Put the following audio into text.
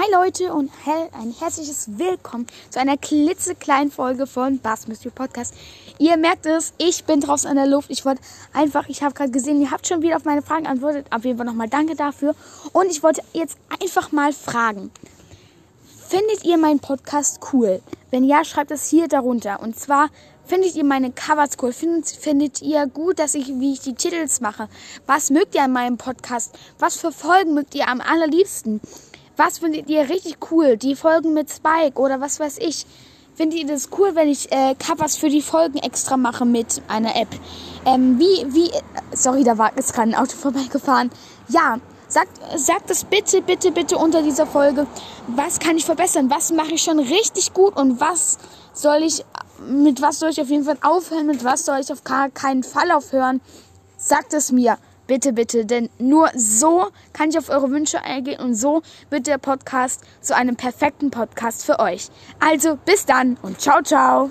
Hi Leute und ein herzliches Willkommen zu einer klitzekleinen Folge von Bass Mystery Podcast. Ihr merkt es, ich bin draußen an der Luft. Ich wollte einfach, ich habe gerade gesehen, ihr habt schon wieder auf meine Fragen geantwortet. Auf jeden Fall nochmal danke dafür. Und ich wollte jetzt einfach mal fragen. Findet ihr meinen Podcast cool? Wenn ja, schreibt es hier darunter. Und zwar findet ihr meine Covers cool? Findet, findet ihr gut, dass ich, wie ich die Titels mache? Was mögt ihr an meinem Podcast? Was für Folgen mögt ihr am allerliebsten? Was findet ihr richtig cool? Die Folgen mit Spike oder was weiß ich? Findet ihr das cool, wenn ich äh, Covers für die Folgen extra mache mit einer App? Ähm, wie, wie, sorry, da war jetzt gerade ein Auto vorbeigefahren. Ja, sagt, sagt es bitte, bitte, bitte unter dieser Folge. Was kann ich verbessern? Was mache ich schon richtig gut und was soll ich, mit was soll ich auf jeden Fall aufhören? Mit was soll ich auf gar keinen Fall aufhören? Sagt es mir. Bitte, bitte, denn nur so kann ich auf eure Wünsche eingehen und so wird der Podcast zu einem perfekten Podcast für euch. Also bis dann und ciao, ciao.